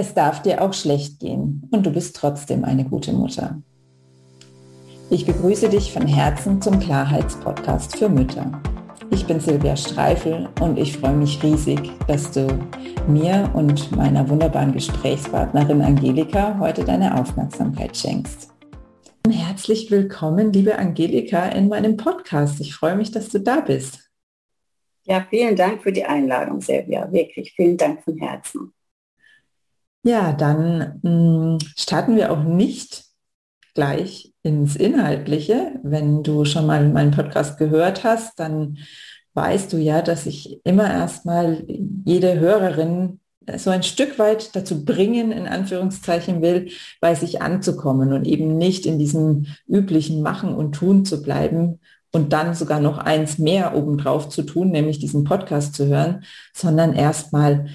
Es darf dir auch schlecht gehen und du bist trotzdem eine gute Mutter. Ich begrüße dich von Herzen zum Klarheitspodcast für Mütter. Ich bin Silvia Streifel und ich freue mich riesig, dass du mir und meiner wunderbaren Gesprächspartnerin Angelika heute deine Aufmerksamkeit schenkst. Herzlich willkommen, liebe Angelika, in meinem Podcast. Ich freue mich, dass du da bist. Ja, vielen Dank für die Einladung, Silvia. Wirklich, vielen Dank von Herzen. Ja, dann mh, mm, starten wir auch nicht gleich ins Inhaltliche. Wenn du schon mal meinen Podcast gehört hast, dann weißt du ja, dass ich immer erstmal jede Hörerin so ein Stück weit dazu bringen, in Anführungszeichen will, bei sich anzukommen und eben nicht in diesem üblichen Machen und Tun zu bleiben und dann sogar noch eins mehr obendrauf zu tun, nämlich diesen Podcast zu hören, sondern erstmal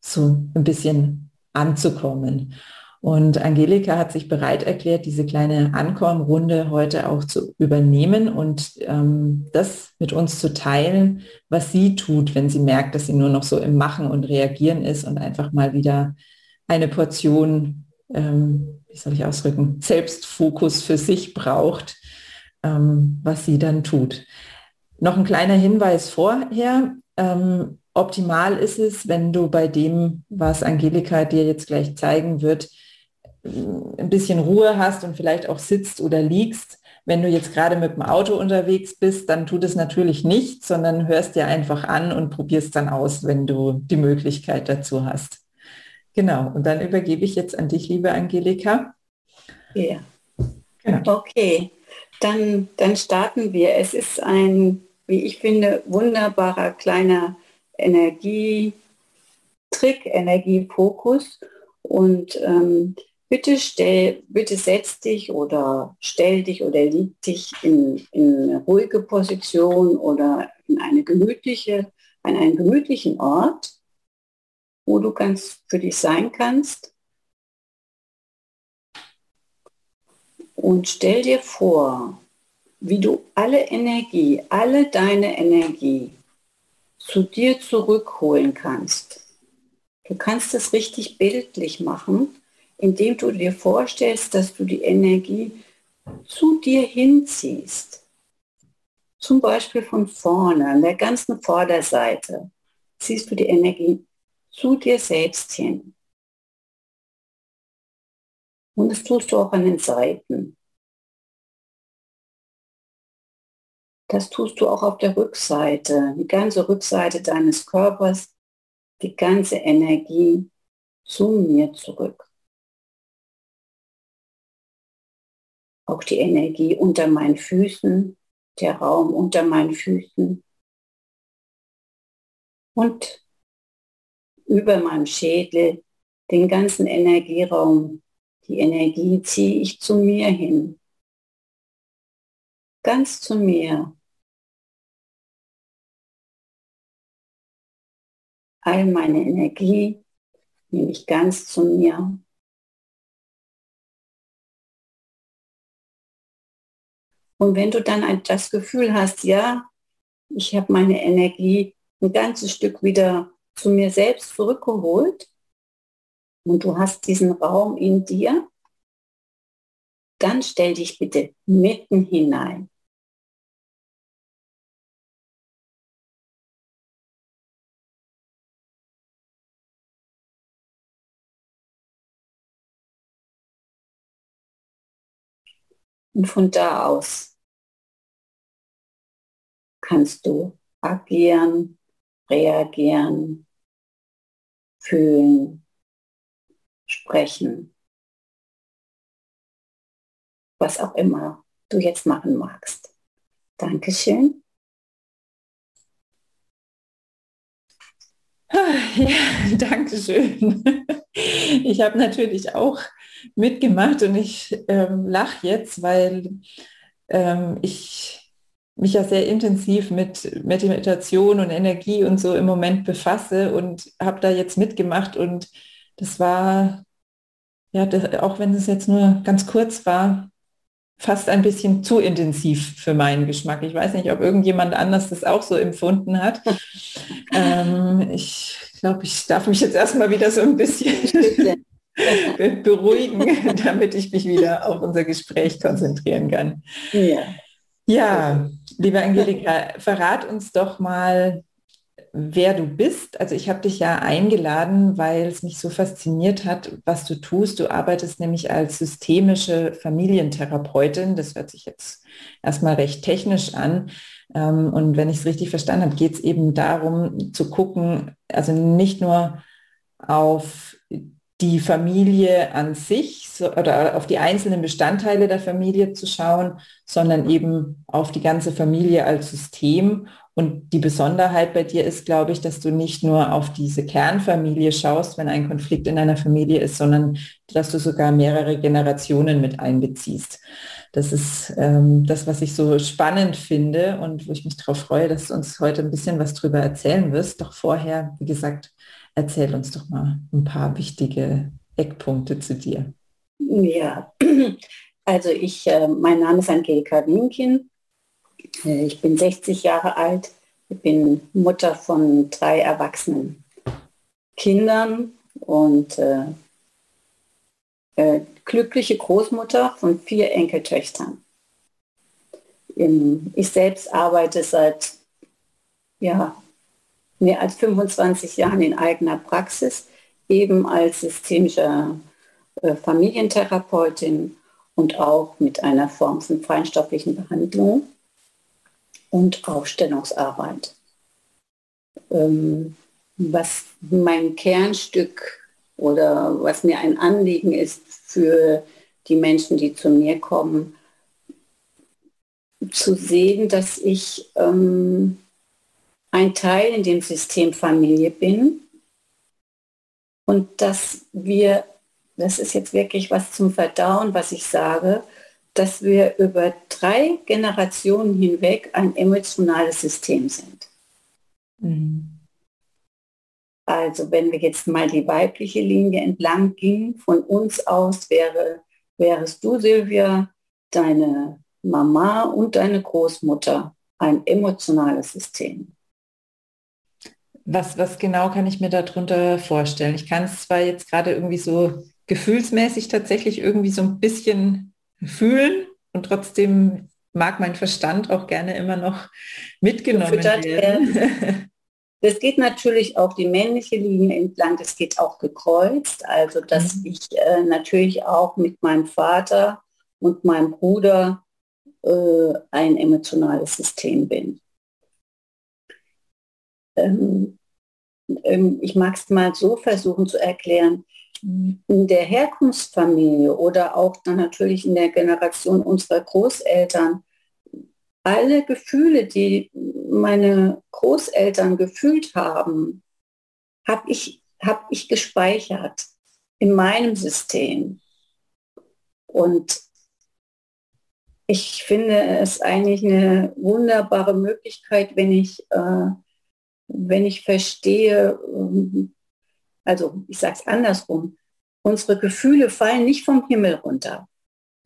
so ein bisschen anzukommen. Und Angelika hat sich bereit erklärt, diese kleine Ankommrunde heute auch zu übernehmen und ähm, das mit uns zu teilen, was sie tut, wenn sie merkt, dass sie nur noch so im Machen und Reagieren ist und einfach mal wieder eine Portion, ähm, wie soll ich ausdrücken, Selbstfokus für sich braucht, ähm, was sie dann tut. Noch ein kleiner Hinweis vorher. Ähm, optimal ist es, wenn du bei dem, was Angelika dir jetzt gleich zeigen wird, ein bisschen Ruhe hast und vielleicht auch sitzt oder liegst. Wenn du jetzt gerade mit dem Auto unterwegs bist, dann tut es natürlich nicht, sondern hörst dir einfach an und probierst dann aus, wenn du die Möglichkeit dazu hast. Genau, und dann übergebe ich jetzt an dich, liebe Angelika. Ja. Genau. Okay, dann, dann starten wir. Es ist ein, wie ich finde, wunderbarer kleiner Energietrick, Energiefokus. Und ähm, bitte stell, bitte setz dich oder stell dich oder lieg dich in, in eine ruhige Position oder in eine gemütliche, an einen gemütlichen Ort, wo du ganz für dich sein kannst. Und stell dir vor, wie du alle Energie, alle deine Energie zu dir zurückholen kannst. Du kannst es richtig bildlich machen, indem du dir vorstellst, dass du die Energie zu dir hinziehst. Zum Beispiel von vorne, an der ganzen Vorderseite, ziehst du die Energie zu dir selbst hin. Und das tust du auch an den Seiten. Das tust du auch auf der Rückseite, die ganze Rückseite deines Körpers, die ganze Energie zu mir zurück. Auch die Energie unter meinen Füßen, der Raum unter meinen Füßen und über meinem Schädel, den ganzen Energieraum. Die Energie ziehe ich zu mir hin. Ganz zu mir. All meine Energie nehme ich ganz zu mir. Und wenn du dann das Gefühl hast, ja, ich habe meine Energie ein ganzes Stück wieder zu mir selbst zurückgeholt und du hast diesen Raum in dir, dann stell dich bitte mitten hinein. Und von da aus kannst du agieren, reagieren, fühlen, sprechen, was auch immer du jetzt machen magst. Dankeschön. Ja, danke schön. Ich habe natürlich auch mitgemacht und ich ähm, lache jetzt, weil ähm, ich mich ja sehr intensiv mit Meditation und Energie und so im Moment befasse und habe da jetzt mitgemacht und das war, ja, das, auch wenn es jetzt nur ganz kurz war, fast ein bisschen zu intensiv für meinen Geschmack. Ich weiß nicht, ob irgendjemand anders das auch so empfunden hat. ähm, ich glaube, ich darf mich jetzt erstmal wieder so ein bisschen beruhigen, damit ich mich wieder auf unser Gespräch konzentrieren kann. Ja, ja liebe Angelika, verrat uns doch mal, wer du bist. Also ich habe dich ja eingeladen, weil es mich so fasziniert hat, was du tust. Du arbeitest nämlich als systemische Familientherapeutin. Das hört sich jetzt erstmal recht technisch an. Ähm, und wenn ich es richtig verstanden habe, geht es eben darum zu gucken, also nicht nur auf die Familie an sich so, oder auf die einzelnen Bestandteile der Familie zu schauen, sondern eben auf die ganze Familie als System. Und die Besonderheit bei dir ist, glaube ich, dass du nicht nur auf diese Kernfamilie schaust, wenn ein Konflikt in einer Familie ist, sondern dass du sogar mehrere Generationen mit einbeziehst. Das ist ähm, das, was ich so spannend finde und wo ich mich darauf freue, dass du uns heute ein bisschen was drüber erzählen wirst. Doch vorher, wie gesagt, Erzähl uns doch mal ein paar wichtige Eckpunkte zu dir. Ja, also ich, äh, mein Name ist Angelika Winkin. Äh, ich bin 60 Jahre alt. Ich bin Mutter von drei erwachsenen Kindern und äh, äh, glückliche Großmutter von vier Enkeltöchtern. Ich selbst arbeite seit ja, mehr als 25 Jahren in eigener Praxis, eben als systemische äh, Familientherapeutin und auch mit einer Form von feinstofflichen Behandlung und Aufstellungsarbeit. Ähm, was mein Kernstück oder was mir ein Anliegen ist für die Menschen, die zu mir kommen, zu sehen, dass ich ähm, ein Teil in dem System Familie bin und dass wir, das ist jetzt wirklich was zum Verdauen, was ich sage, dass wir über drei Generationen hinweg ein emotionales System sind. Mhm. Also wenn wir jetzt mal die weibliche Linie entlang gingen, von uns aus wäre, wärest du, Silvia, deine Mama und deine Großmutter ein emotionales System was, was genau kann ich mir darunter vorstellen? Ich kann es zwar jetzt gerade irgendwie so gefühlsmäßig tatsächlich irgendwie so ein bisschen fühlen und trotzdem mag mein Verstand auch gerne immer noch mitgenommen werden. Das geht natürlich auch die männliche Linie entlang, das geht auch gekreuzt, also dass mhm. ich äh, natürlich auch mit meinem Vater und meinem Bruder äh, ein emotionales System bin. Ähm, ähm, ich mag es mal so versuchen zu erklären, in der Herkunftsfamilie oder auch dann natürlich in der Generation unserer Großeltern, alle Gefühle, die meine Großeltern gefühlt haben, habe ich, hab ich gespeichert in meinem System. Und ich finde es eigentlich eine wunderbare Möglichkeit, wenn ich äh, wenn ich verstehe, ähm, also ich sage es andersrum, unsere Gefühle fallen nicht vom Himmel runter.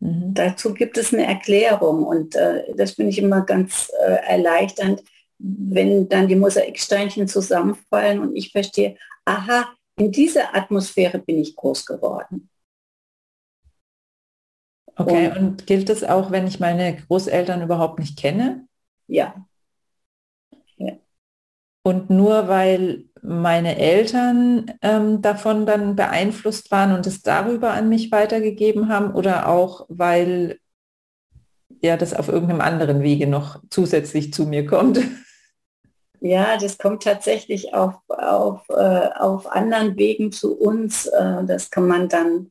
Mhm. Dazu gibt es eine Erklärung und äh, das finde ich immer ganz äh, erleichternd, wenn dann die Mosaiksteinchen zusammenfallen und ich verstehe, aha, in dieser Atmosphäre bin ich groß geworden. Okay, und, und gilt es auch, wenn ich meine Großeltern überhaupt nicht kenne? Ja, und nur weil meine Eltern ähm, davon dann beeinflusst waren und es darüber an mich weitergegeben haben oder auch weil ja das auf irgendeinem anderen Wege noch zusätzlich zu mir kommt. Ja, das kommt tatsächlich auf, auf, äh, auf anderen Wegen zu uns. Äh, das kann man dann,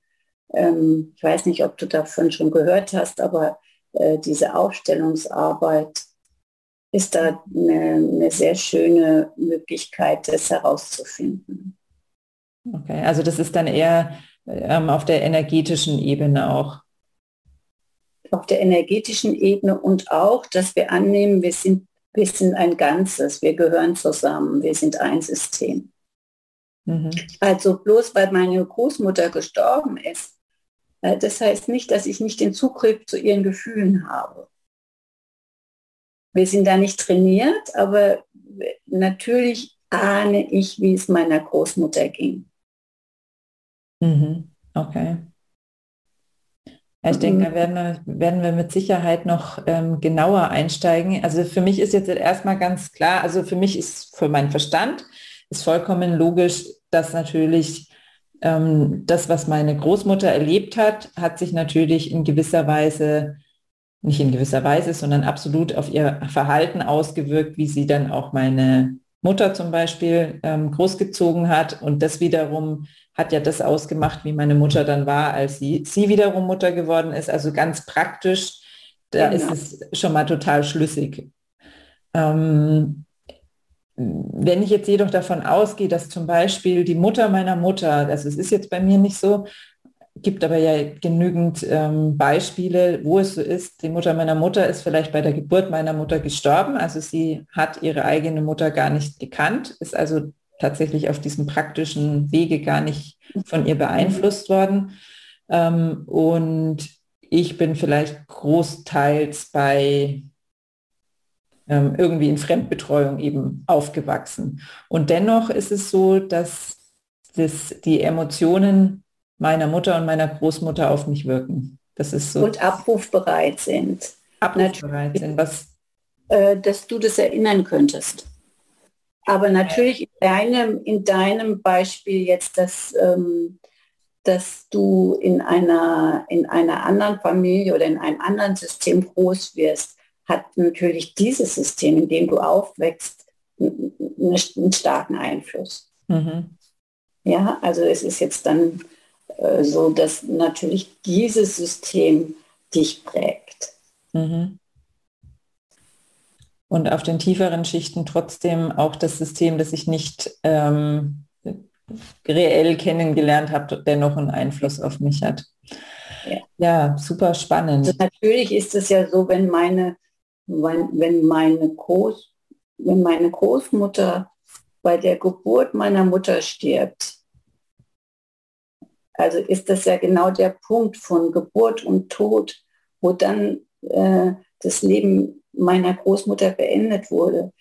ähm, ich weiß nicht, ob du davon schon gehört hast, aber äh, diese Aufstellungsarbeit ist da eine, eine sehr schöne Möglichkeit, das herauszufinden. Okay, also das ist dann eher ähm, auf der energetischen Ebene auch. Auf der energetischen Ebene und auch, dass wir annehmen, wir sind, wir sind ein Ganzes, wir gehören zusammen, wir sind ein System. Mhm. Also bloß weil meine Großmutter gestorben ist, Äh, das heißt nicht, dass ich nicht den Zugriff zu ihren Gefühlen habe. Wir sind da nicht trainiert, aber natürlich ahne ich, wie es meiner Großmutter ging. Mhm. Okay. Ich denke, da werden wir, werden wir mit Sicherheit noch ähm, genauer einsteigen. Also für mich ist jetzt erstmal ganz klar, also für mich ist, für meinen Verstand, ist vollkommen logisch, dass natürlich ähm, das, was meine Großmutter erlebt hat, hat sich natürlich in gewisser Weise, nicht in gewisser Weise, sondern absolut auf ihr Verhalten ausgewirkt, wie sie dann auch meine Mutter zum Beispiel ähm, großgezogen hat. Und das wiederum hat ja das ausgemacht, wie meine Mutter dann war, als sie, sie wiederum Mutter geworden ist. Also ganz praktisch, da genau. ist es schon mal total schlüssig. Ähm, wenn ich jetzt jedoch davon ausgehe, dass zum Beispiel die Mutter meiner Mutter, also es ist jetzt bei mir nicht so, gibt aber ja genügend ähm, Beispiele, wo es so ist. Die Mutter meiner Mutter ist vielleicht bei der Geburt meiner Mutter gestorben. Also sie hat ihre eigene Mutter gar nicht gekannt, ist also tatsächlich auf diesem praktischen Wege gar nicht von ihr beeinflusst worden. Ähm, und ich bin vielleicht großteils bei ähm, irgendwie in Fremdbetreuung eben aufgewachsen. Und dennoch ist es so, dass das, die Emotionen meiner Mutter und meiner Großmutter auf mich wirken. Das ist so. Und abrufbereit sind. Abrufbereit sind, was. Äh, dass du das erinnern könntest. Aber natürlich in deinem, in deinem Beispiel jetzt, dass, ähm, dass du in einer, in einer anderen Familie oder in einem anderen System groß wirst, hat natürlich dieses System, in dem du aufwächst, einen starken Einfluss. Mhm. Ja, also es ist jetzt dann so, dass natürlich dieses System dich prägt. Mhm und auf den tieferen Schichten trotzdem auch das System, das ich nicht ähm, reell kennengelernt habe, dennoch einen Einfluss auf mich hat. Ja, ja super spannend. Also natürlich ist es ja so, wenn meine, wenn meine, Groß, wenn meine Großmutter bei der Geburt meiner Mutter stirbt, also ist das ja genau der Punkt von Geburt und Tod, wo dann äh, das Leben meiner Großmutter beendet wurde.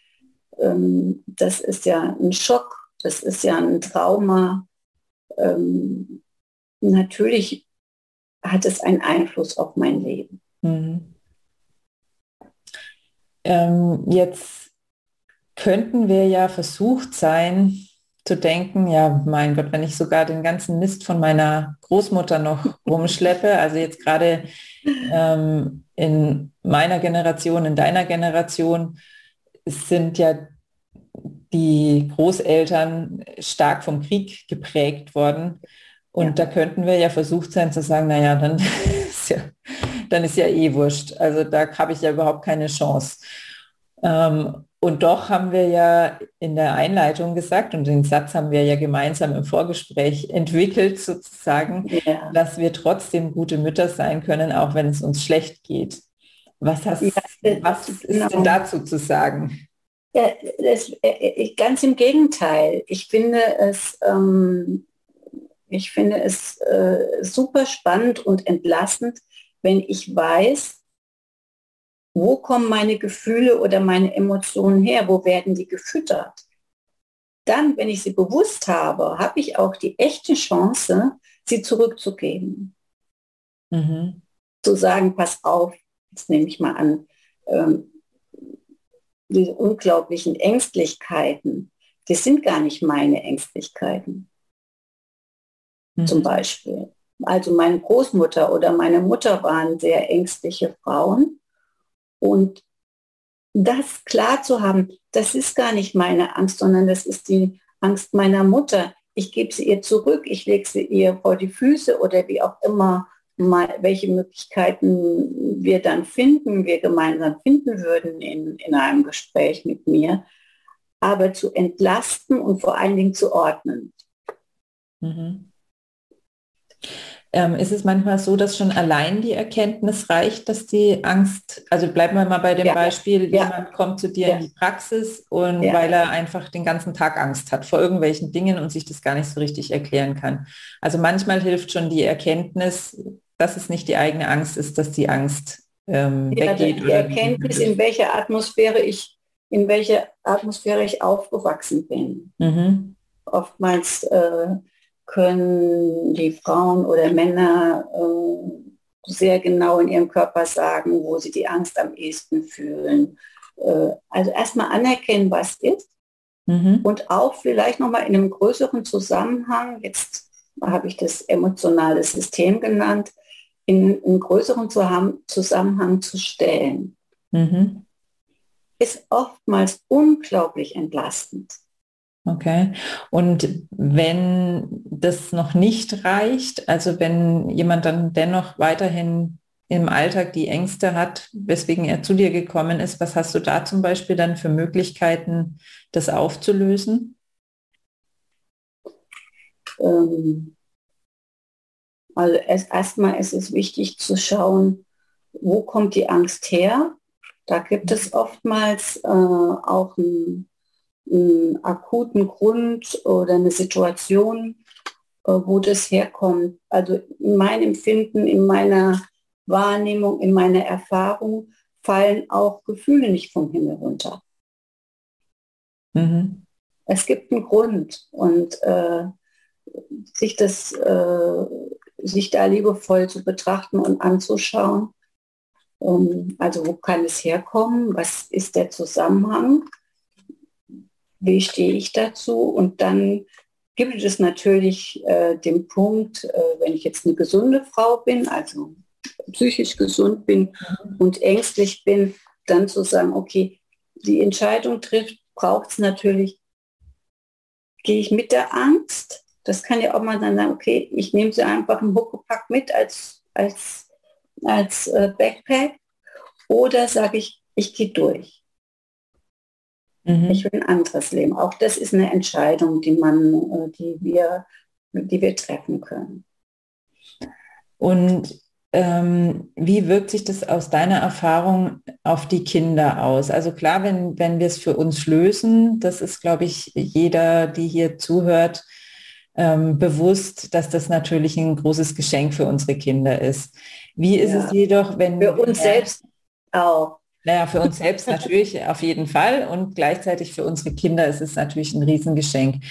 Ähm, das ist ja ein Schock, das ist ja ein Trauma. Ähm, natürlich hat es einen Einfluss auf mein Leben. Mhm. Ähm, jetzt könnten wir ja versucht sein zu denken, ja, mein Gott, wenn ich sogar den ganzen Mist von meiner Großmutter noch rumschleppe, also jetzt gerade ähm, in meiner Generation, in deiner Generation sind ja die Großeltern stark vom Krieg geprägt worden. Und ja. da könnten wir ja versucht sein zu sagen, naja, dann ist ja, dann ist ja eh wurscht. Also da habe ich ja überhaupt keine Chance. Ähm, und doch haben wir ja in der Einleitung gesagt, und den Satz haben wir ja gemeinsam im Vorgespräch entwickelt, sozusagen, ja. dass wir trotzdem gute Mütter sein können, auch wenn es uns schlecht geht. Was, hast, ja, was ist genau. denn dazu zu sagen? Ja, das, äh, ganz im Gegenteil. Ich finde es, ähm, ich finde es äh, super spannend und entlastend, wenn ich weiß, wo kommen meine Gefühle oder meine Emotionen her? Wo werden die gefüttert? Dann, wenn ich sie bewusst habe, habe ich auch die echte Chance, sie zurückzugeben. Mhm. Zu sagen, pass auf, jetzt nehme ich mal an, ähm, diese unglaublichen Ängstlichkeiten, das sind gar nicht meine Ängstlichkeiten. Mhm. Zum Beispiel. Also meine Großmutter oder meine Mutter waren sehr ängstliche Frauen und das klar zu haben, das ist gar nicht meine Angst, sondern das ist die Angst meiner Mutter. Ich gebe sie ihr zurück, ich lege sie ihr vor die Füße oder wie auch immer, mal, welche Möglichkeiten wir dann finden, wir gemeinsam finden würden in, in einem Gespräch mit mir, aber zu entlasten und vor allen Dingen zu ordnen. Mhm. Ähm, ist es manchmal so, dass schon allein die Erkenntnis reicht, dass die Angst, also bleiben wir mal bei dem ja. Beispiel, ja. jemand kommt zu dir ja. in die Praxis und weil er einfach den ganzen Tag Angst hat vor irgendwelchen Dingen und sich das gar nicht so richtig erklären kann. Also manchmal hilft schon die Erkenntnis, dass es nicht die eigene Angst ist, dass die Angst ähm, ja, weggeht. Die Erkenntnis, in welcher Atmosphäre ich, in welcher Atmosphäre ich aufgewachsen bin. Mhm. Oftmals äh, können die Frauen oder Männer äh, sehr genau in ihrem Körper sagen, wo sie die Angst am ehesten fühlen. Äh, also erstmal anerkennen, was ist. Mhm. Und auch vielleicht nochmal in einem größeren Zusammenhang, jetzt habe ich das emotionale System genannt, in einen größeren Zusammenhang zu stellen, mhm. ist oftmals unglaublich entlastend. Okay. Und wenn das noch nicht reicht, also wenn jemand dann dennoch weiterhin im Alltag die Ängste hat, weswegen er zu dir gekommen ist, was hast du da zum Beispiel dann für Möglichkeiten, das aufzulösen? Ähm, also erstmal ist es wichtig zu schauen, wo kommt die Angst her? Da gibt es oftmals äh, auch einen, einen, akuten Grund oder eine Situation, äh, wo das herkommt. Also in meinem Empfinden, in meiner Wahrnehmung, in meiner Erfahrung fallen auch Gefühle nicht vom Himmel runter. Mhm. Es gibt einen Grund und äh, sich das äh, sich da liebevoll zu betrachten und anzuschauen. Ähm, also wo kann es herkommen? Was ist der Zusammenhang? Wie stehe ich dazu? Und dann gibt es natürlich äh, den Punkt, äh, wenn ich jetzt eine gesunde Frau bin, also psychisch gesund bin mhm. und ängstlich bin, dann zu sagen, okay, die Entscheidung trifft, braucht es natürlich, gehe ich mit der Angst das kann ja auch mal dann sagen, okay, ich nehme sie einfach im Huckepack mit als, als, als äh, Backpack oder sage ich, ich gehe durch. Mhm. Ich will ein anderes Leben. Auch das ist eine Entscheidung, die man, äh, die wir, die wir treffen können. Und ähm, wie wirkt sich das aus deiner Erfahrung auf die Kinder aus? Also klar, wenn, wenn wir es für uns lösen, das ist, glaube ich, jeder, die hier zuhört, ähm, bewusst, dass das natürlich ein großes Geschenk für unsere Kinder ist. Wie ist ja. es jedoch, wenn... Für uns selbst auch. Naja, für uns selbst natürlich auf jeden Fall und gleichzeitig für unsere Kinder ist es natürlich ein Riesengeschenk.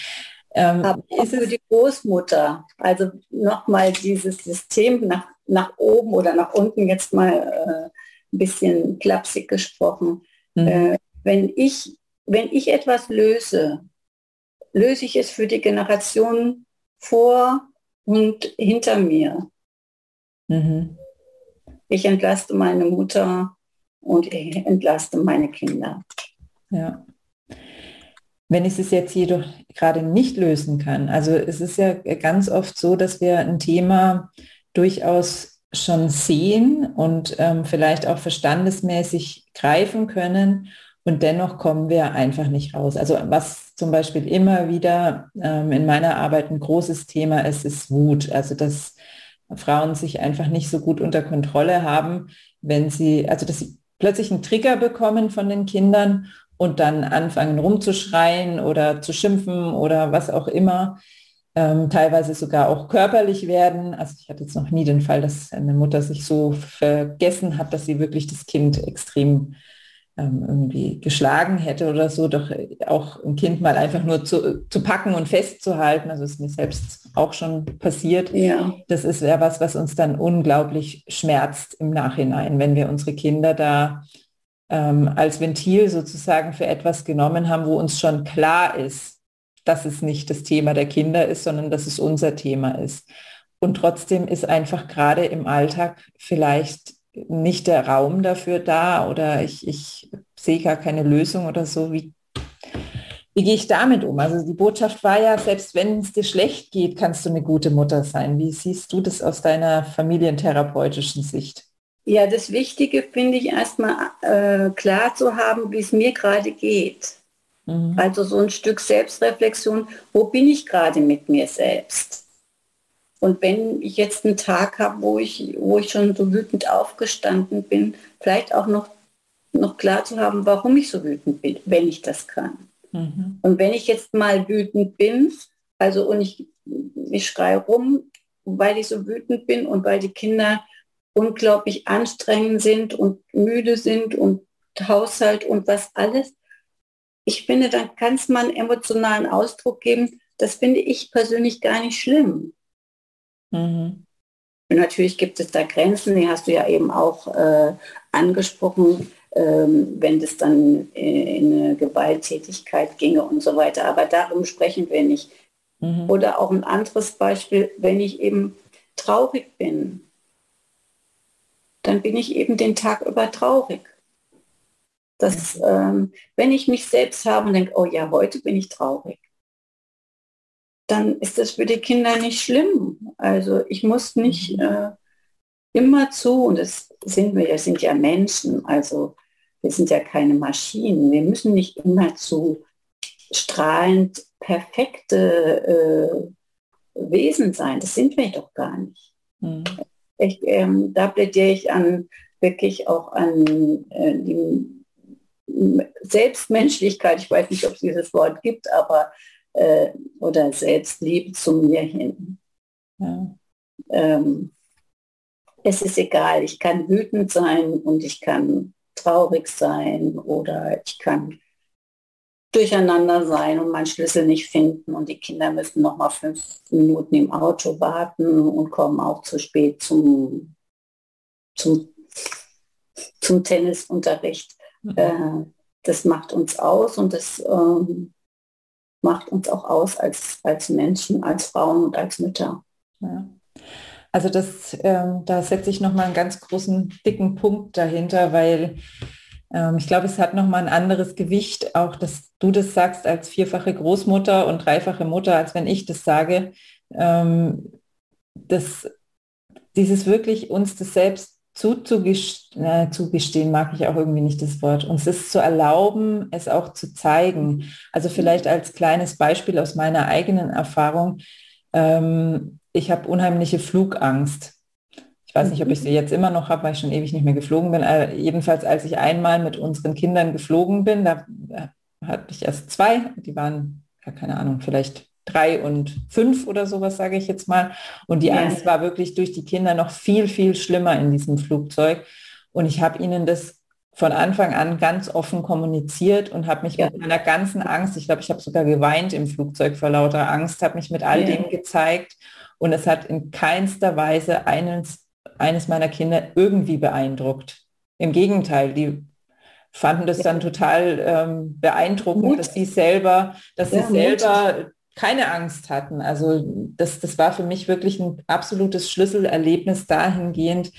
Ähm, Aber auch für die Großmutter, also nochmal dieses System nach, nach oben oder nach unten jetzt mal äh, ein bisschen klapsig gesprochen. Mhm. Äh, wenn, ich, wenn ich etwas löse, löse ich es für die Generation vor und hinter mir. Mhm. Ich entlaste meine Mutter und entlaste meine Kinder. Ja. Wenn ich es jetzt jedoch gerade nicht lösen kann, also es ist ja ganz oft so, dass wir ein Thema durchaus schon sehen und ähm, vielleicht auch verstandesmäßig greifen können und dennoch kommen wir einfach nicht raus. Also was zum Beispiel immer wieder ähm, in meiner Arbeit ein großes Thema ist, ist Wut. Also dass Frauen sich einfach nicht so gut unter Kontrolle haben, wenn sie, also dass sie plötzlich einen Trigger bekommen von den Kindern und dann anfangen rumzuschreien oder zu schimpfen oder was auch immer. Ähm, teilweise sogar auch körperlich werden. Also ich hatte jetzt noch nie den Fall, dass eine Mutter sich so vergessen hat, dass sie wirklich das Kind extrem ähm, irgendwie geschlagen hätte oder so, doch auch ein Kind mal einfach nur zu, zu packen und festzuhalten. Also ist mir selbst auch schon passiert. Ja. Das ist ja was, was uns dann unglaublich schmerzt im Nachhinein, wenn wir unsere Kinder da ähm, als Ventil sozusagen für etwas genommen haben, wo uns schon klar ist, dass es nicht das Thema der Kinder ist, sondern dass es unser Thema ist. Und trotzdem ist einfach gerade im Alltag vielleicht nicht der Raum dafür da oder ich, ich sehe gar keine Lösung oder so. Wie, wie gehe ich damit um? Also die Botschaft war ja, selbst wenn es dir schlecht geht, kannst du eine gute Mutter sein. Wie siehst du das aus deiner familientherapeutischen Sicht? Ja, das Wichtige finde ich erstmal äh, klar zu haben, wie es mir gerade geht. Mhm. Also so ein Stück Selbstreflexion, wo bin ich gerade mit mir selbst? Und wenn ich jetzt einen Tag habe, wo ich, wo ich schon so wütend aufgestanden bin, vielleicht auch noch, noch klar zu haben, warum ich so wütend bin, wenn ich das kann. Mhm. Und wenn ich jetzt mal wütend bin, also und ich, ich schreie rum, weil ich so wütend bin und weil die Kinder unglaublich anstrengend sind und müde sind und Haushalt und was alles. Ich finde, dann kann es mal einen emotionalen Ausdruck geben. Das finde ich persönlich gar nicht schlimm. Mhm. natürlich gibt es da Grenzen, die hast du ja eben auch äh, angesprochen, ähm, wenn das dann in eine Gewalttätigkeit ginge und so weiter. Aber darum sprechen wir nicht. Mhm. Oder auch ein anderes Beispiel, wenn ich eben traurig bin, dann bin ich eben den Tag über traurig. Das, ähm, wenn ich mich selbst habe und denke, oh ja, heute bin ich traurig, dann ist das für die Kinder nicht schlimm. Also ich muss nicht mhm. äh, immer zu, und das sind wir, das sind ja Menschen, also wir sind ja keine Maschinen, wir müssen nicht immer zu strahlend perfekte äh, Wesen sein. Das sind wir doch gar nicht. Mhm. Ich, ähm, da plädiere ich an wirklich auch an äh, die Selbstmenschlichkeit. Ich weiß nicht, ob es dieses Wort gibt, aber äh, oder Selbstliebe zu mir hin. Ja. Ähm, es ist egal, ich kann wütend sein und ich kann traurig sein oder ich kann durcheinander sein und meinen Schlüssel nicht finden und die Kinder müssen noch mal fünf Minuten im Auto warten und kommen auch zu spät zum, zum, zum Tennisunterricht. Mhm. Äh, das macht uns aus und das ähm, macht uns auch aus als, als Menschen, als Frauen und als Mütter. Ja. Also das, ähm, da setze ich nochmal einen ganz großen, dicken Punkt dahinter, weil ähm, ich glaube, es hat nochmal ein anderes Gewicht, auch dass du das sagst als vierfache Großmutter und dreifache Mutter, als wenn ich das sage. Ähm, das, dieses wirklich uns das selbst zuzugestehen, äh, zugestehen mag ich auch irgendwie nicht das Wort, uns es zu erlauben, es auch zu zeigen. Also vielleicht als kleines Beispiel aus meiner eigenen Erfahrung. Ähm, ich habe unheimliche Flugangst. Ich weiß nicht, ob ich sie jetzt immer noch habe, weil ich schon ewig nicht mehr geflogen bin. Aber jedenfalls, als ich einmal mit unseren Kindern geflogen bin, da äh, hatte ich erst zwei, die waren, ja, keine Ahnung, vielleicht drei und fünf oder sowas, sage ich jetzt mal. Und die ja. Angst war wirklich durch die Kinder noch viel, viel schlimmer in diesem Flugzeug. Und ich habe ihnen das von Anfang an ganz offen kommuniziert und habe mich ja. mit meiner ganzen Angst, ich glaube, ich habe sogar geweint im Flugzeug vor lauter Angst, habe mich mit all ja. dem gezeigt. Und es hat in keinster Weise eines eines meiner Kinder irgendwie beeindruckt. Im Gegenteil, die fanden das dann total ähm, beeindruckend, Mut. dass sie selber, dass ja, sie selber Mut. Keine Angst hatten. Also das, das war für mich wirklich ein absolutes Schlüsselerlebnis dahingehend,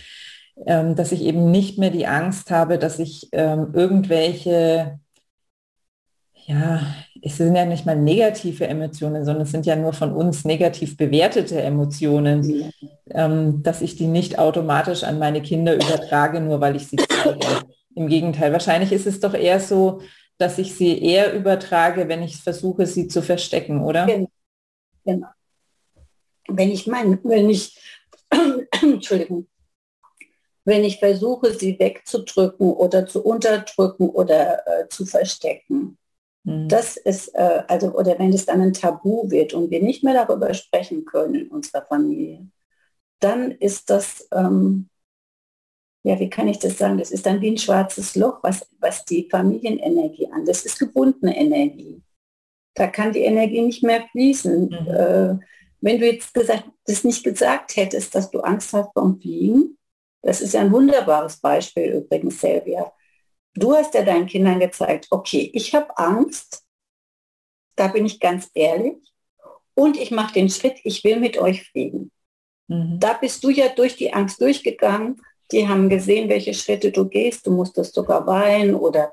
ähm, dass ich eben nicht mehr die Angst habe, dass ich ähm, irgendwelche ja, es sind ja nicht mal negative Emotionen, sondern es sind ja nur von uns negativ bewertete Emotionen, ja. ähm, dass ich die nicht automatisch an meine Kinder übertrage, nur weil ich sie zeige. Im Gegenteil, wahrscheinlich ist es doch eher so, dass ich sie eher übertrage, wenn ich versuche, sie zu verstecken, oder? Genau. genau. Wenn ich meine, wenn ich, Entschuldigung, wenn ich versuche, sie wegzudrücken oder zu unterdrücken oder äh, zu verstecken, Mhm. Das ist, äh, also, oder wenn es dann ein Tabu wird und wir nicht mehr darüber sprechen können in unserer Familie, dann ist das, ähm, ja, wie kann ich das sagen? Das ist dann wie ein schwarzes Loch, was, was die Familienenergie an. Das ist gebundene Energie. Da kann die Energie nicht mehr fließen. Mhm. Äh, wenn du jetzt gesagt, das nicht gesagt hättest, dass du Angst hast vom Fliegen, das ist ja ein wunderbares Beispiel übrigens, Selvia du hast ja deinen Kindern gezeigt, okay, ich habe Angst, da bin ich ganz ehrlich, und ich mache den Schritt, ich will mit euch fliegen. Mhm. Da bist du ja durch die Angst durchgegangen. Die haben gesehen, welche Schritte du gehst. Du musstest sogar weinen oder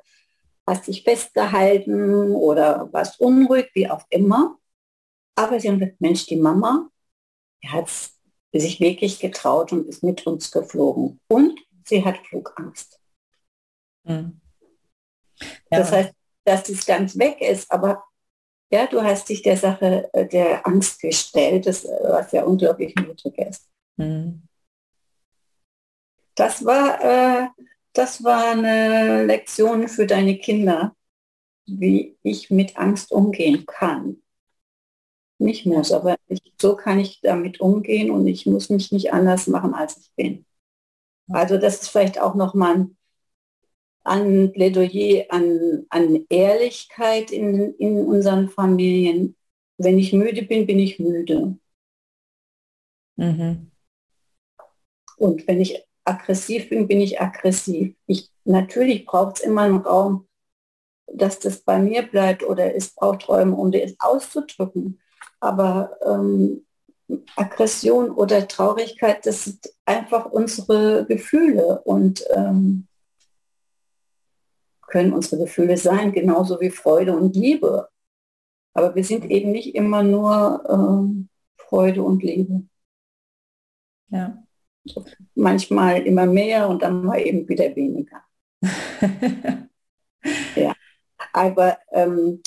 hast dich festgehalten oder warst unruhig, wie auch immer. Aber sie haben gesagt, Mensch, die Mama, die hat sich wirklich getraut und ist mit uns geflogen. Und sie hat Flugangst. Mhm. Ja. Das heißt, dass es ganz weg ist, aber ja, du hast dich der Sache äh, der Angst gestellt, das, was ja unglaublich mutig ist. Mhm. Das war, äh, das war eine Lektion für deine Kinder, wie ich mit Angst umgehen kann. Nicht muss, aber ich, so kann ich damit umgehen und ich muss mich nicht anders machen, als ich bin. Also das ist vielleicht auch nochmal ein, ein Plädoyer an, an Ehrlichkeit in, in unseren Familien. Wenn ich müde bin, bin ich müde. Mhm. Und wenn ich aggressiv bin, bin ich aggressiv. Ich, natürlich braucht es immer einen Raum, dass das bei mir bleibt oder es braucht Räume, um das auszudrücken. Aber ähm, Aggression oder Traurigkeit, das sind einfach unsere Gefühle und ähm, können unsere Gefühle sein, genauso wie Freude und Liebe. Aber wir sind eben nicht immer nur ähm, Freude und Liebe. Ja. Manchmal immer mehr und dann mal eben wieder weniger. ja. Aber ähm,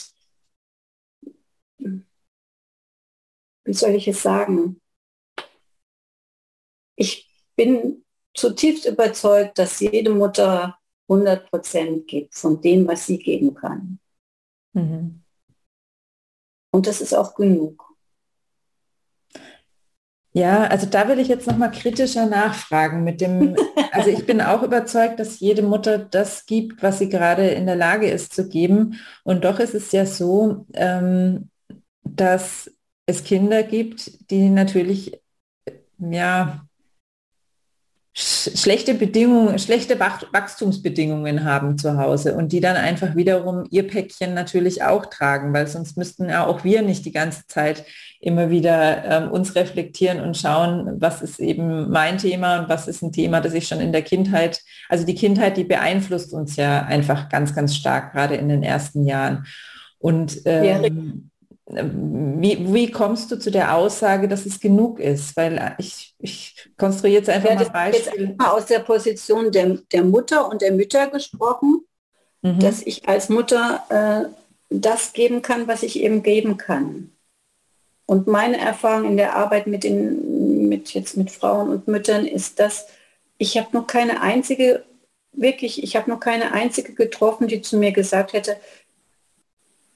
wie soll ich es sagen? Ich bin zutiefst überzeugt, dass jede Mutter 100 Prozent gibt von dem, was sie geben kann. Mhm. Und das ist auch genug. Ja, also da will ich jetzt noch mal kritischer nachfragen mit dem, also ich bin auch überzeugt, dass jede Mutter das gibt, was sie gerade in der Lage ist zu geben. Und doch ist es ja so, ähm, dass es Kinder gibt, die natürlich ja schlechte Bedingungen, schlechte Wachstumsbedingungen haben zu Hause und die dann einfach wiederum ihr Päckchen natürlich auch tragen, weil sonst müssten ja auch wir nicht die ganze Zeit immer wieder ähm, uns reflektieren und schauen, was ist eben mein Thema und was ist ein Thema, das ich schon in der Kindheit, also die Kindheit, die beeinflusst uns ja einfach ganz, ganz stark, gerade in den ersten Jahren. Und ähm, wie, wie kommst du zu der Aussage, dass es genug ist? Weil ich, ich konstruiere jetzt einfach mal Beispiel. Jetzt aus der Position der, der Mutter und der Mütter gesprochen, mhm. dass ich als Mutter äh, das geben kann, was ich eben geben kann. Und meine Erfahrung in der Arbeit mit den, mit jetzt mit Frauen und Müttern ist, dass ich habe noch keine einzige, wirklich, ich habe noch keine einzige getroffen, die zu mir gesagt hätte,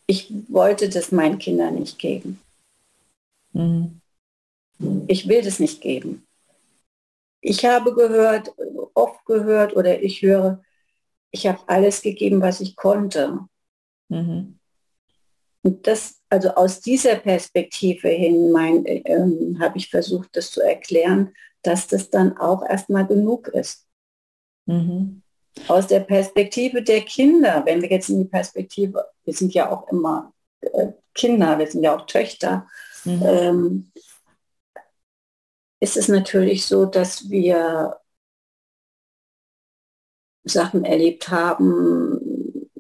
ich wollte das meinen Kindern nicht geben. Mhm. Ich will das nicht geben. Ich habe gehört, oft gehört oder ich höre, ich habe alles gegeben, was ich konnte. Mhm. Und das, also aus dieser Perspektive hin äh, äh, habe ich versucht, das zu erklären, dass das dann auch erstmal genug ist. Mhm aus der Perspektive der Kinder, wenn wir jetzt in die Perspektive, wir sind ja auch immer äh, Kinder, wir sind ja auch Töchter, mhm. ähm, ist es natürlich so, dass wir Sachen erlebt haben,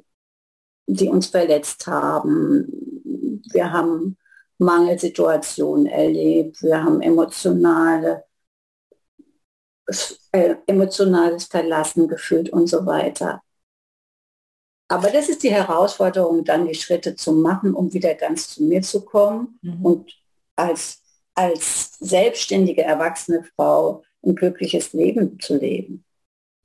die uns verletzt haben. Wir haben Mangelsituationen erlebt, wir haben emotionale äh, emotionales Verlassen gefühlt und so weiter. Aber das ist die Herausforderung, dann die Schritte zu machen, um wieder ganz zu mir zu kommen mhm. und als, als selbstständige erwachsene Frau ein glückliches Leben zu leben.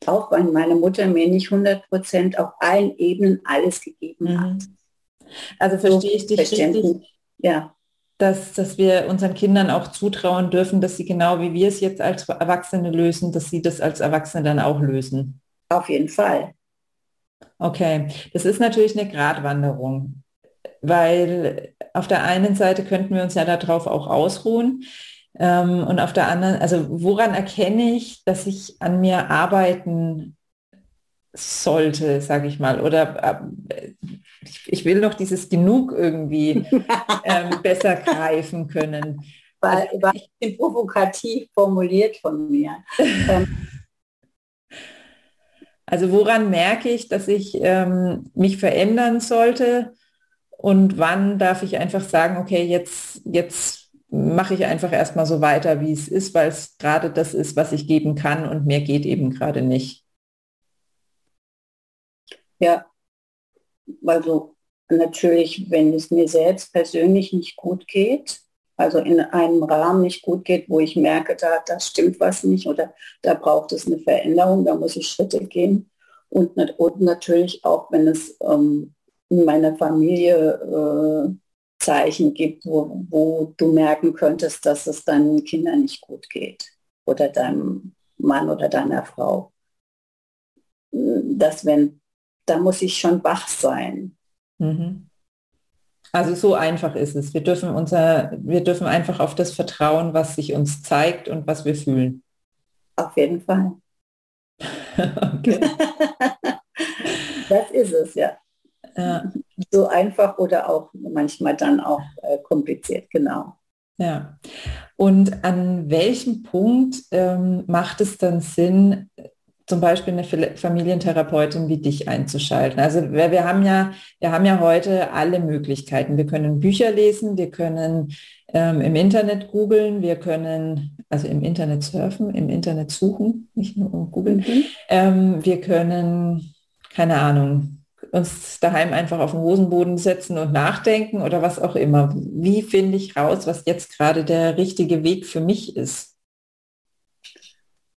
Auch wenn meine Mutter mir nicht 100 Prozent auf allen Ebenen alles gegeben mhm. hat. Also verstehe ich dich richtig. Ja dass, dass wir unseren Kindern auch zutrauen dürfen, dass sie genau wie wir es jetzt als Erwachsene lösen, dass sie das als Erwachsene dann auch lösen. Auf jeden Fall. Okay, das ist natürlich eine Gratwanderung, weil auf der einen Seite könnten wir uns ja darauf auch ausruhen ähm, und auf der anderen, also woran erkenne ich, dass ich an mir arbeiten sollte, sage ich mal, oder äh, ich, ich, will noch dieses Genug irgendwie ähm, besser greifen können. War, also, war ich provokativ formuliert von mir. Ähm, also woran merke ich, dass ich ähm, mich verändern sollte und wann darf ich einfach sagen, okay, jetzt, jetzt mache ich einfach erstmal so weiter, wie es ist, weil es gerade das ist, was ich geben kann und mehr geht eben gerade nicht. Ja, also natürlich, wenn es mir selbst persönlich nicht gut geht, also in einem Rahmen nicht gut geht, wo ich merke, da, da stimmt was nicht oder da braucht es eine Veränderung, da muss ich Schritte gehen. Und, und natürlich auch, wenn es ähm, in meiner Familie äh, Zeichen gibt, wo, wo du merken könntest, dass es deinen Kindern nicht gut geht oder deinem Mann oder deiner Frau. Das wenn, da muss ich schon wach sein. Mhm. Also so einfach ist es. Wir dürfen unser, wir dürfen einfach auf das vertrauen, was sich uns zeigt und was wir fühlen. Auf jeden Fall. das ist es, ja. Ja. So einfach oder auch manchmal dann auch äh, kompliziert, genau. Ja. Und an welchem Punkt ähm, macht es dann Sinn, zum Beispiel eine Familientherapeutin wie dich einzuschalten. Also wir, wir, haben ja, wir haben ja heute alle Möglichkeiten. Wir können Bücher lesen, wir können ähm, im Internet googeln, wir können also im Internet surfen, im Internet suchen, nicht nur googeln. Mhm. Ähm, wir können, keine Ahnung, uns daheim einfach auf den Hosenboden setzen und nachdenken oder was auch immer. Wie finde ich raus, was jetzt gerade der richtige Weg für mich ist?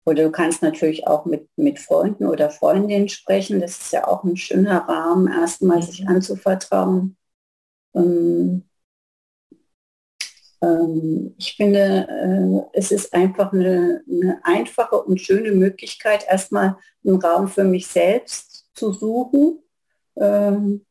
Oder du kannst natürlich auch mit, mit Freunden oder Freundinnen sprechen. Das ist ja auch ein schöner Rahmen, erstmal sich mhm. anzuvertrauen. Ähm, ähm, ich finde, äh, es ist einfach eine, eine, einfache und schöne Möglichkeit, erstmal einen Raum für mich selbst zu suchen. Ähm,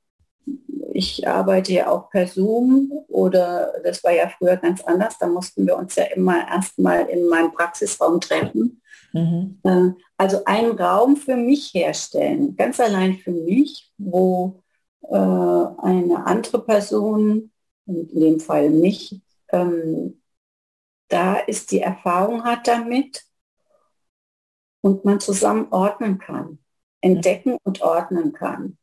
ich arbeite ja auch per Zoom oder das war ja früher ganz anders. Da mussten wir uns ja immer erstmal in meinem Praxisraum treffen Mhm. Äh, also einen Raum für mich herstellen, ganz allein für mich, wo äh, eine andere Person, in dem Fall mich, ähm, da ist die Erfahrung hat damit und man zusammen ordnen kann, entdecken und ordnen kann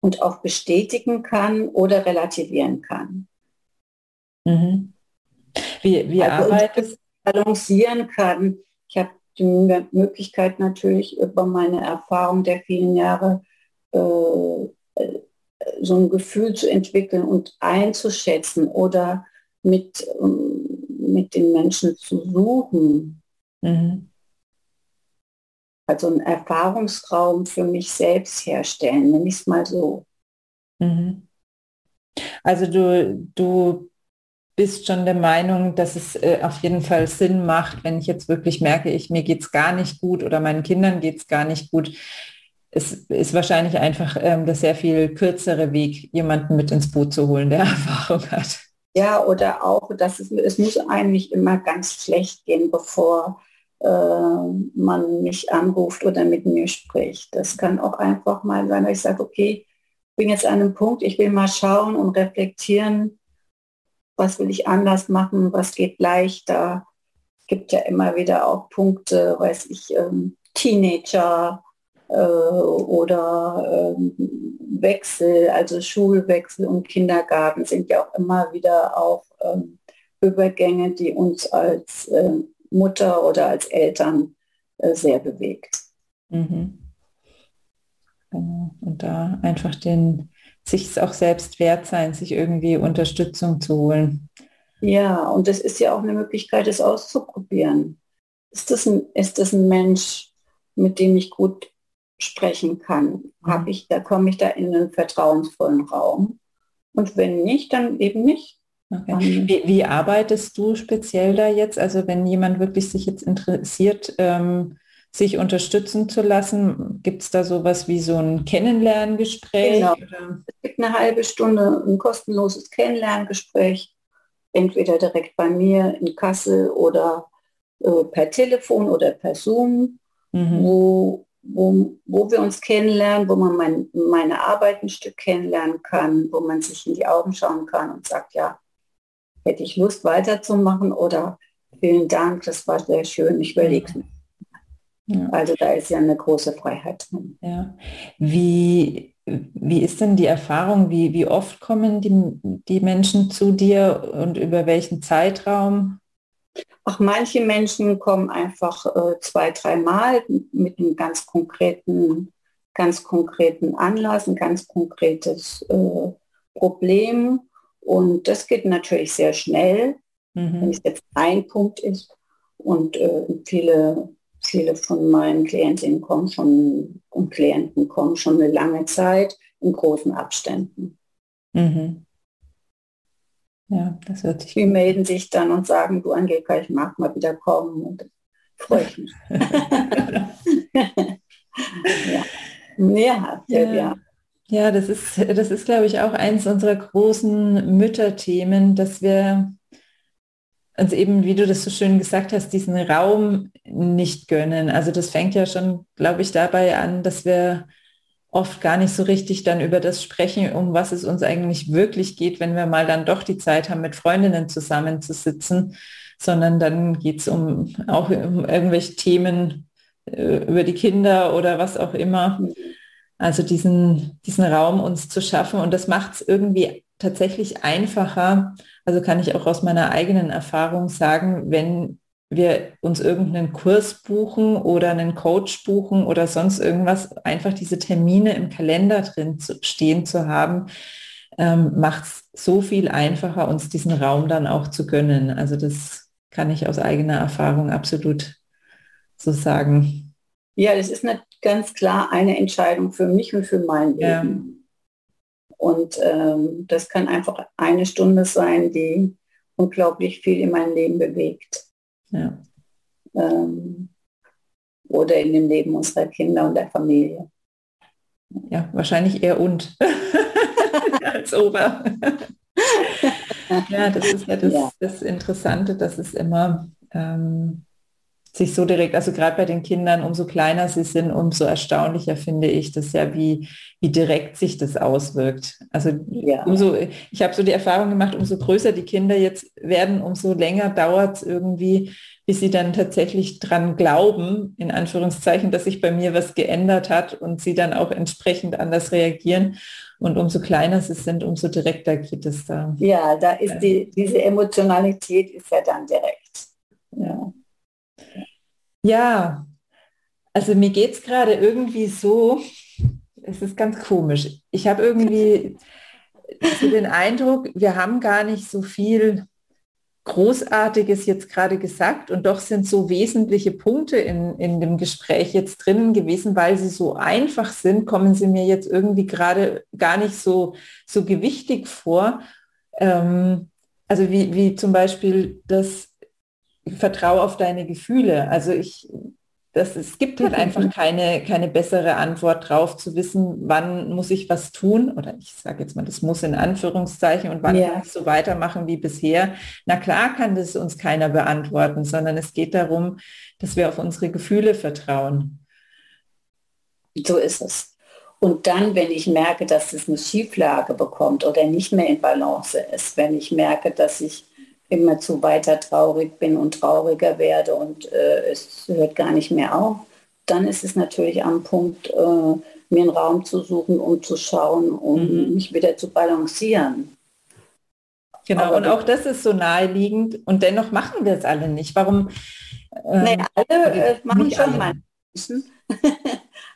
und auch bestätigen kann oder relativieren kann. Mhm. Wie, wie also arbeitest balancieren kann. Ich habe die Möglichkeit natürlich über meine Erfahrung der vielen Jahre äh, äh, so ein Gefühl zu entwickeln und einzuschätzen oder mit, ähm, mit den Menschen zu suchen. Mhm. Also einen Erfahrungsraum für mich selbst herstellen, nenne ich es mal so. Mhm. Also du, du bist schon der Meinung, dass es äh, auf jeden Fall Sinn macht, wenn ich jetzt wirklich merke, ich, mir geht es gar nicht gut oder meinen Kindern geht es gar nicht gut. Es ist wahrscheinlich einfach ähm, der sehr viel kürzere Weg, jemanden mit ins Boot zu holen, der Erfahrung hat. Ja, oder auch, dass es, es muss eigentlich immer ganz schlecht gehen, bevor man mich anruft oder mit mir spricht. Das kann auch einfach mal sein, weil ich sage, okay, ich bin jetzt an einem Punkt, ich will mal schauen und reflektieren, was will ich anders machen, was geht leichter. Es gibt ja immer wieder auch Punkte, weiß ich, ähm, Teenager äh, oder ähm, Wechsel, also Schulwechsel und Kindergarten sind ja auch immer wieder auch ähm, Übergänge, die uns als äh, Mutter oder als Eltern äh, sehr bewegt. Mhm. Genau. Und da einfach den sich auch selbst wert sein, sich irgendwie Unterstützung zu holen. Ja, und das ist ja auch eine Möglichkeit, es auszuprobieren. Ist das ein, ist das ein Mensch, mit dem ich gut sprechen kann? Mhm. ich, da komme ich da in einen vertrauensvollen Raum. Und wenn nicht, dann eben nicht. Okay. Wie, wie, arbeitest du speziell da jetzt? Also wenn jemand wirklich sich jetzt interessiert, ähm, sich unterstützen zu lassen? Gibt es da sowas wie so ein Kennenlerngespräch? Genau. Es gibt eine halbe Stunde ein kostenloses Kennenlerngespräch, entweder direkt bei mir in Kassel oder äh, per Telefon oder per Zoom, mhm. wo, wo, wo wir uns kennenlernen, wo man mein, meine Arbeit ein Stück kennenlernen kann, wo man sich in die Augen schauen kann und sagt, ja, hätte ich Lust weiterzumachen oder vielen Dank, das war sehr schön, ich überlege es mir. Ja. Also da ist ja eine große Freiheit drin. Ja. Wie, wie ist denn die Erfahrung? Wie, wie oft kommen die, die Menschen zu dir und über welchen Zeitraum? Ach, manche Menschen kommen einfach äh, zwei, dreimal mit einem ganz konkreten, ganz konkreten Anlass, ein ganz konkretes äh, Problem. Und das geht natürlich sehr schnell, mhm. wenn es jetzt ein Punkt ist. Und äh, viele viele von meinen Klientinnen kommen schon und Klienten kommen schon eine lange Zeit in großen Abständen. Mhm. Ja, das wird sich. Die melden sich dann und sagen, du Angelika, ich mag mal wieder kommen und freue ich mich. ja. Ja, ja. ja. Ja, das ist, das ist, glaube ich, auch eins unserer großen Mütterthemen, dass wir uns eben, wie du das so schön gesagt hast, diesen Raum nicht gönnen. Also das fängt ja schon, glaube ich, dabei an, dass wir oft gar nicht so richtig dann über das sprechen, um was es uns eigentlich wirklich geht, wenn wir mal dann doch die Zeit haben, mit Freundinnen zusammenzusitzen, sondern dann geht es um auch um irgendwelche Themen äh, über die Kinder oder was auch immer. Also diesen, diesen Raum uns zu schaffen und das macht es irgendwie tatsächlich einfacher. Also kann ich auch aus meiner eigenen Erfahrung sagen, wenn wir uns irgendeinen Kurs buchen oder einen Coach buchen oder sonst irgendwas, einfach diese Termine im Kalender drin zu, stehen zu haben, ähm, macht es so viel einfacher, uns diesen Raum dann auch zu gönnen. Also das kann ich aus eigener Erfahrung absolut so sagen. Ja, das ist eine, ganz klar eine Entscheidung für mich und für mein Leben. Ja. Und ähm, das kann einfach eine Stunde sein, die unglaublich viel in meinem Leben bewegt. Ja. Ähm, oder in dem Leben unserer Kinder und der Familie. Ja, wahrscheinlich eher und als Ober. ja, das ist ja das, ja. das Interessante, dass es immer ähm, sich so direkt, also gerade bei den Kindern, umso kleiner sie sind, umso erstaunlicher finde ich das ja, wie, wie direkt sich das auswirkt. Also ja. umso, ich habe so die Erfahrung gemacht, umso größer die Kinder jetzt werden, umso länger dauert es irgendwie, bis sie dann tatsächlich dran glauben, in Anführungszeichen, dass sich bei mir was geändert hat und sie dann auch entsprechend anders reagieren. Und umso kleiner sie sind, umso direkter geht es da. Ja, da ist die, diese Emotionalität ist ja dann direkt. Ja. Ja, also mir geht es gerade irgendwie so, es ist ganz komisch. Ich habe irgendwie so den Eindruck, wir haben gar nicht so viel Großartiges jetzt gerade gesagt und doch sind so wesentliche Punkte in, in dem Gespräch jetzt drinnen gewesen, weil sie so einfach sind, kommen sie mir jetzt irgendwie gerade gar nicht so, so gewichtig vor. Ähm, also wie, wie zum Beispiel das vertraue auf deine Gefühle. Also ich, das, es gibt halt einfach keine, keine bessere Antwort drauf, zu wissen, wann muss ich was tun. Oder ich sage jetzt mal, das muss in Anführungszeichen und wann ja. kann ich so weitermachen wie bisher. Na klar kann das uns keiner beantworten, sondern es geht darum, dass wir auf unsere Gefühle vertrauen. So ist es. Und dann, wenn ich merke, dass es eine Schieflage bekommt oder nicht mehr in Balance ist, wenn ich merke, dass ich immer zu weiter traurig bin und trauriger werde und äh, es hört gar nicht mehr auf, dann ist es natürlich am Punkt, äh, mir einen Raum zu suchen, um zu schauen, um mhm. mich wieder zu balancieren. Genau, Aber und auch das ist so naheliegend und dennoch machen wir es alle nicht. Warum? Ähm, nee, alle äh, machen schon mal.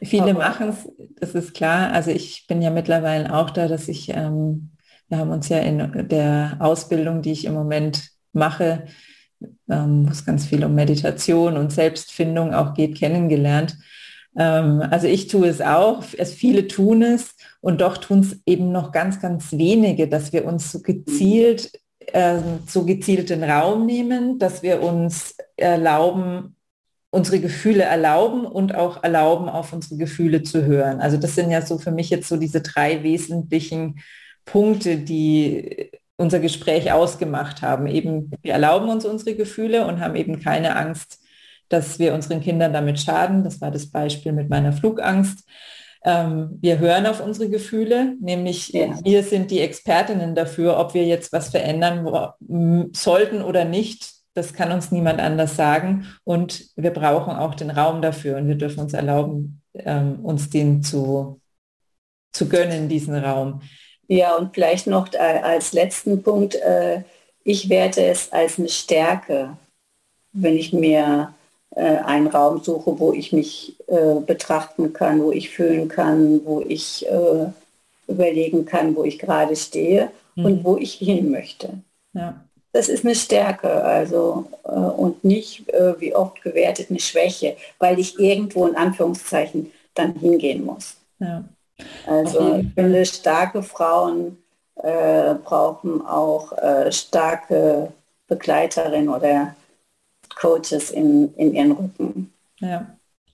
Viele machen es, das ist klar. Also ich bin ja mittlerweile auch da, dass ich ähm, wir haben uns ja in der Ausbildung, die ich im Moment mache, ähm, wo es ganz viel um Meditation und Selbstfindung auch geht, kennengelernt. Ähm, also ich tue es auch, es viele tun es und doch tun es eben noch ganz, ganz wenige, dass wir uns so gezielt, äh, so gezielt den Raum nehmen, dass wir uns erlauben, unsere Gefühle erlauben und auch erlauben, auf unsere Gefühle zu hören. Also das sind ja so für mich jetzt so diese drei wesentlichen Punkte, die unser Gespräch ausgemacht haben. Eben, wir erlauben uns unsere Gefühle und haben eben keine Angst, dass wir unseren Kindern damit schaden. Das war das Beispiel mit meiner Flugangst. Ähm, wir hören auf unsere Gefühle, nämlich ja. wir sind die Expertinnen dafür, ob wir jetzt was verändern sollten oder nicht. Das kann uns niemand anders sagen. Und wir brauchen auch den Raum dafür und wir dürfen uns erlauben, ähm, uns den zu, zu gönnen, diesen Raum. Ja, und vielleicht noch äh, als letzten Punkt, äh, ich werte es als eine Stärke, wenn ich mir äh, einen Raum suche, wo ich mich betrachten kann, wo ich fühlen kann, wo ich überlegen kann, wo ich gerade stehe mhm. und wo ich hin möchte. Ja. Das ist eine Stärke, also und nicht wie oft gewertet eine Schwäche, weil ich irgendwo in Anführungszeichen dann hingehen muss. Ja. Also ich finde, starke Frauen äh, brauchen auch äh, starke Begleiterinnen oder Coaches in, in ihren Rücken. Ja.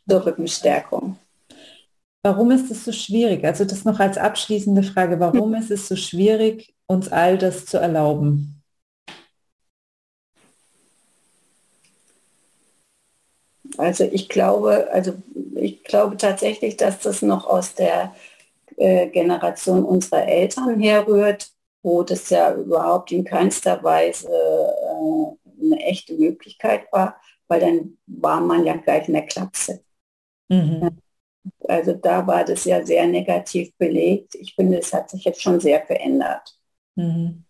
Zur Rückenstärkung. Warum ist es so schwierig? Also das noch als abschließende Frage. Warum ist es so schwierig, uns all das zu erlauben? Also ich glaube, also ich glaube tatsächlich, dass das noch aus der äh, Generation unserer Eltern herrührt, wo das ja überhaupt in keinster Weise äh, eine echte Möglichkeit war, weil dann war man ja gleich in der Klapse. Mhm. Also da war das ja sehr negativ belegt. Ich finde, es hat sich jetzt schon sehr verändert. Mhm.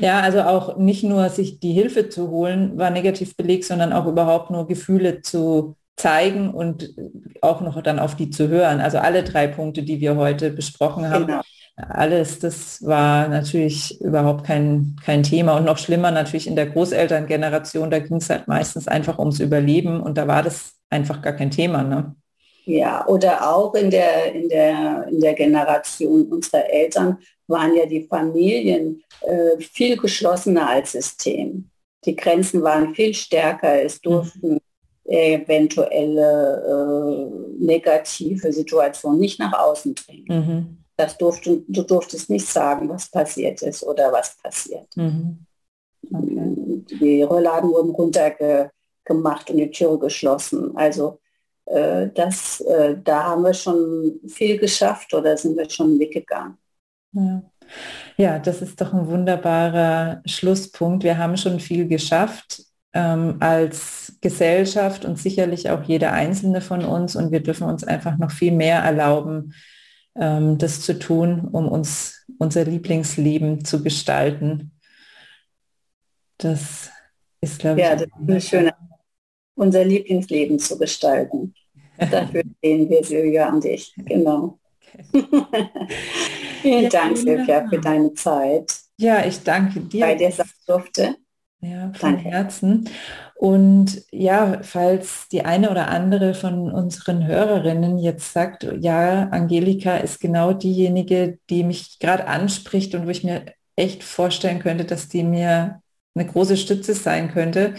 Ja, also auch nicht nur sich die Hilfe zu holen, war negativ belegt, sondern auch überhaupt nur Gefühle zu zeigen und auch noch dann auf die zu hören. Also alle drei Punkte, die wir heute besprochen haben, genau. alles, das war natürlich überhaupt kein, kein Thema und noch schlimmer natürlich in der Großelterngeneration, da ging es halt meistens einfach ums Überleben und da war das einfach gar kein Thema. Ne? Ja, oder auch in der, in der, in der Generation unserer Eltern waren ja die Familien äh, viel geschlossener als System. Die Grenzen waren viel stärker. Es mhm. durften eventuelle äh, negative Situationen nicht nach außen dringen. Mhm. Das durfte, du durftest nicht sagen, was passiert ist oder was passiert. Mhm. Okay. Die Rollladen wurden runtergemacht und die Türe geschlossen. Also äh, das, äh, da haben wir schon viel geschafft oder sind wir schon weggegangen. Ja. ja, das ist doch ein wunderbarer Schlusspunkt. Wir haben schon viel geschafft ähm, als Gesellschaft und sicherlich auch jeder einzelne von uns. Und wir dürfen uns einfach noch viel mehr erlauben, ähm, das zu tun, um uns unser Lieblingsleben zu gestalten. Das ist, glaube ja, ich, das ist eine schöne, unser Lieblingsleben zu gestalten. Dafür sehen wir Silvia und ich. Genau. Okay. Vielen ja, Dank, Silvia, für deine Zeit. Ja, ich danke dir. Bei dir sein durfte. Ja, von Danke. Herzen. Und ja, falls die eine oder andere von unseren Hörerinnen jetzt sagt, ja, Angelika ist genau diejenige, die mich gerade anspricht und wo ich mir echt vorstellen könnte, dass die mir eine große Stütze sein könnte.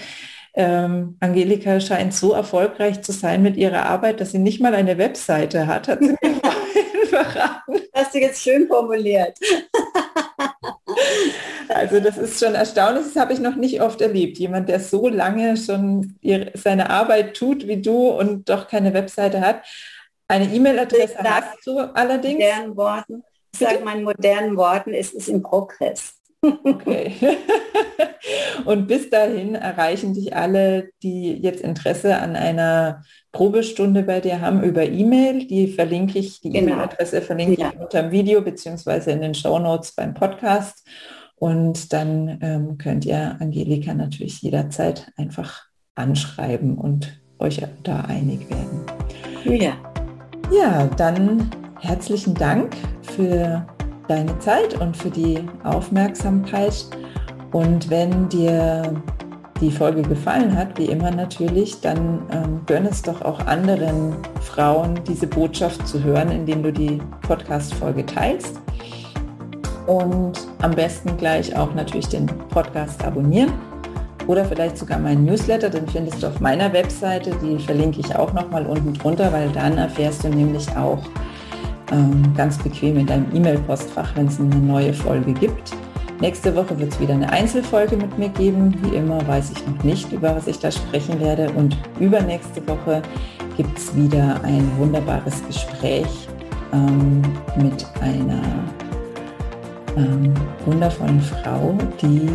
Ähm, Angelika scheint so erfolgreich zu sein mit ihrer Arbeit, dass sie nicht mal eine Webseite hat, hat sie mir verraten. Hast du jetzt schön formuliert. Also das ist schon erstaunlich, das habe ich noch nicht oft erlebt. Jemand, der so lange schon ihre, seine Arbeit tut wie du und doch keine Webseite hat. Eine E-Mail-Adresse hast du allerdings. Modernen Worten. Ich sage meinen modernen Worten, es ist im Progress. Okay. Und bis dahin erreichen dich alle, die jetzt Interesse an einer Probestunde bei dir haben, über E-Mail. Die verlinke ich, die genau. E-Mail-Adresse verlinke ja. ich unter dem Video beziehungsweise in den Show Notes beim Podcast. Und dann ähm, könnt ihr Angelika natürlich jederzeit einfach anschreiben und euch da einig werden. Ja. Ja, dann herzlichen Dank für deine Zeit und für die Aufmerksamkeit. Und wenn dir die Folge gefallen hat, wie immer natürlich, dann ähm, gönn es doch auch anderen Frauen, diese Botschaft zu hören, indem du die Podcast-Folge teilst. Und am besten gleich auch natürlich den Podcast abonnieren oder vielleicht sogar meinen Newsletter, den findest du auf meiner Webseite, die verlinke ich auch nochmal unten drunter, weil dann erfährst du nämlich auch ähm, ganz bequem in deinem E-Mail-Postfach, wenn es eine neue Folge gibt. Nächste Woche wird es wieder eine Einzelfolge mit mir geben. Wie immer weiß ich noch nicht, über was ich da sprechen werde. Und übernächste Woche gibt es wieder ein wunderbares Gespräch ähm, mit einer ähm, wundervollen Frau, die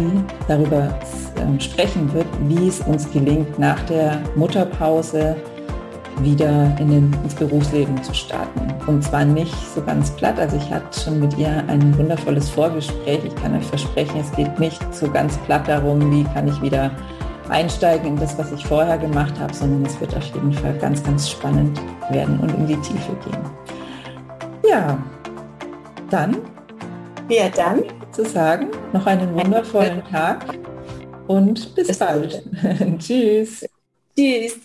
darüber ähm, sprechen wird, wie es uns gelingt, nach der Mutterpause wieder in den, ins Berufsleben zu starten. Und zwar nicht so ganz platt. Also ich hatte schon mit ihr ein wundervolles Vorgespräch. Ich kann euch versprechen, es geht nicht so ganz platt darum, wie kann ich wieder einsteigen in das, was ich vorher gemacht habe, sondern es wird auf jeden Fall ganz, ganz spannend werden und in die Tiefe gehen. Ja, dann ja, dann zu sagen, noch einen wundervollen Tag und bis, bis bald. Tschüss. Tschüss.